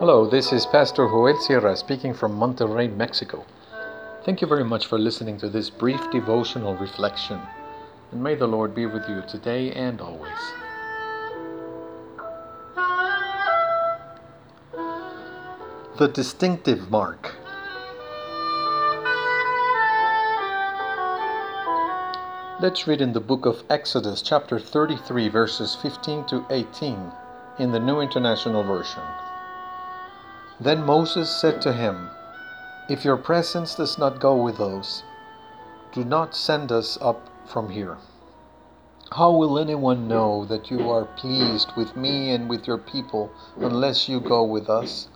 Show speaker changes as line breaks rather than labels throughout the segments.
Hello, this is Pastor Joel Sierra speaking from Monterrey, Mexico. Thank you very much for listening to this brief devotional reflection, and may the Lord be with you today and always. The distinctive mark. Let's read in the book of Exodus, chapter 33, verses 15 to 18, in the New International Version. Then Moses said to him, If your presence does not go with us, do not send us up from here. How will anyone know that you are pleased with me and with your people unless you go with us?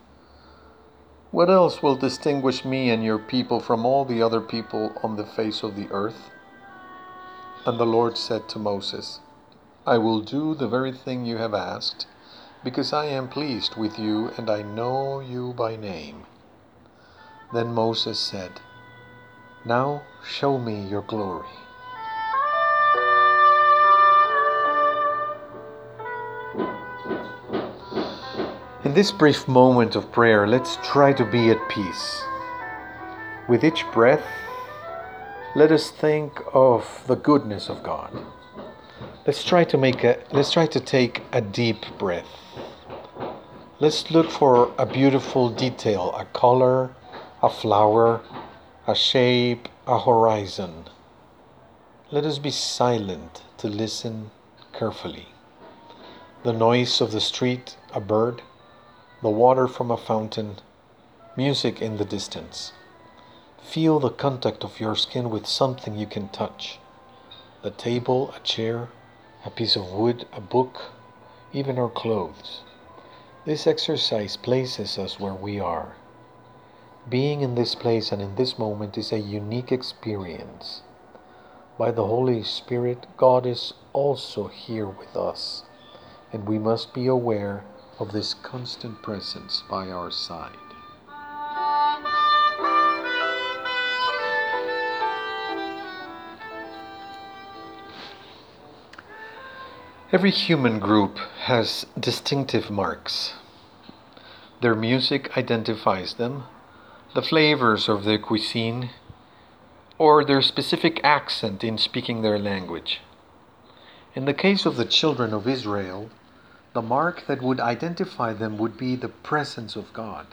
What else will distinguish me and your people from all the other people on the face of the earth? And the Lord said to Moses, I will do the very thing you have asked because I am pleased with you and I know you by name. Then Moses said, Now show me your glory. In this brief moment of prayer, let's try to be at peace. With each breath, let us think of the goodness of God. Let's try to make a let's try to take a deep breath. Let's look for a beautiful detail, a color, a flower, a shape, a horizon. Let us be silent to listen carefully. The noise of the street, a bird, the water from a fountain, music in the distance. Feel the contact of your skin with something you can touch. The table, a chair, a piece of wood, a book, even our clothes. This exercise places us where we are. Being in this place and in this moment is a unique experience. By the Holy Spirit, God is also here with us, and we must be aware of this constant presence by our side. Every human group has distinctive marks. Their music identifies them, the flavors of their cuisine, or their specific accent in speaking their language. In the case of the children of Israel, the mark that would identify them would be the presence of God.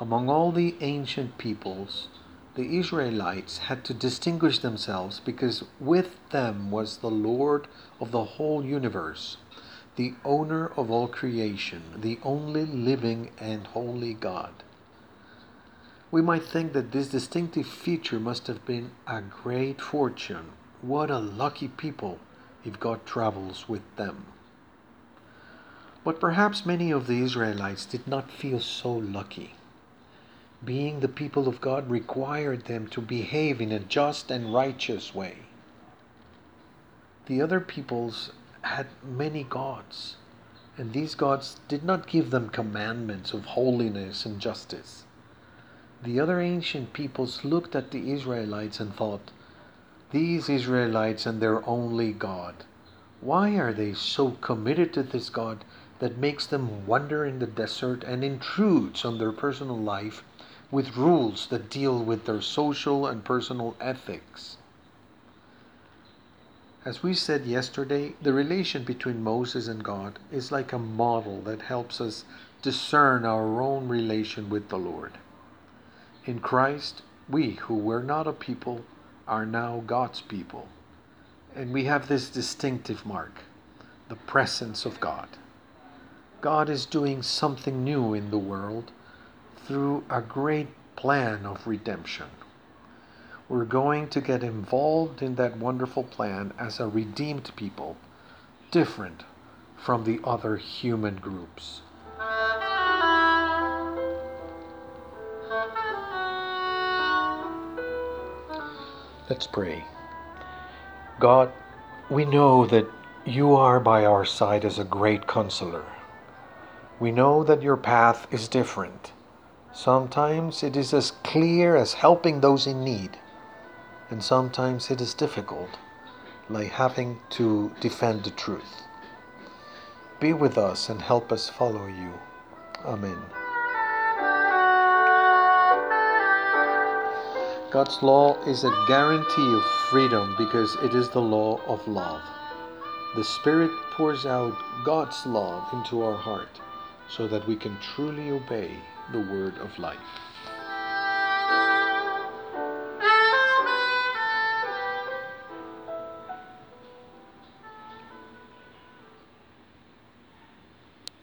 Among all the ancient peoples, the Israelites had to distinguish themselves because with them was the Lord of the whole universe, the owner of all creation, the only living and holy God. We might think that this distinctive feature must have been a great fortune. What a lucky people if God travels with them. But perhaps many of the Israelites did not feel so lucky being the people of God required them to behave in a just and righteous way. The other peoples had many gods, and these gods did not give them commandments of holiness and justice. The other ancient peoples looked at the Israelites and thought, These Israelites and their only God, why are they so committed to this God that makes them wander in the desert and intrudes on their personal life with rules that deal with their social and personal ethics. As we said yesterday, the relation between Moses and God is like a model that helps us discern our own relation with the Lord. In Christ, we who were not a people are now God's people. And we have this distinctive mark the presence of God. God is doing something new in the world through a great plan of redemption. We're going to get involved in that wonderful plan as a redeemed people, different from the other human groups. Let's pray. God, we know that you are by our side as a great counselor. We know that your path is different Sometimes it is as clear as helping those in need, and sometimes it is difficult, like having to defend the truth. Be with us and help us follow you. Amen. God's law is a guarantee of freedom because it is the law of love. The Spirit pours out God's love into our heart so that we can truly obey the word of life.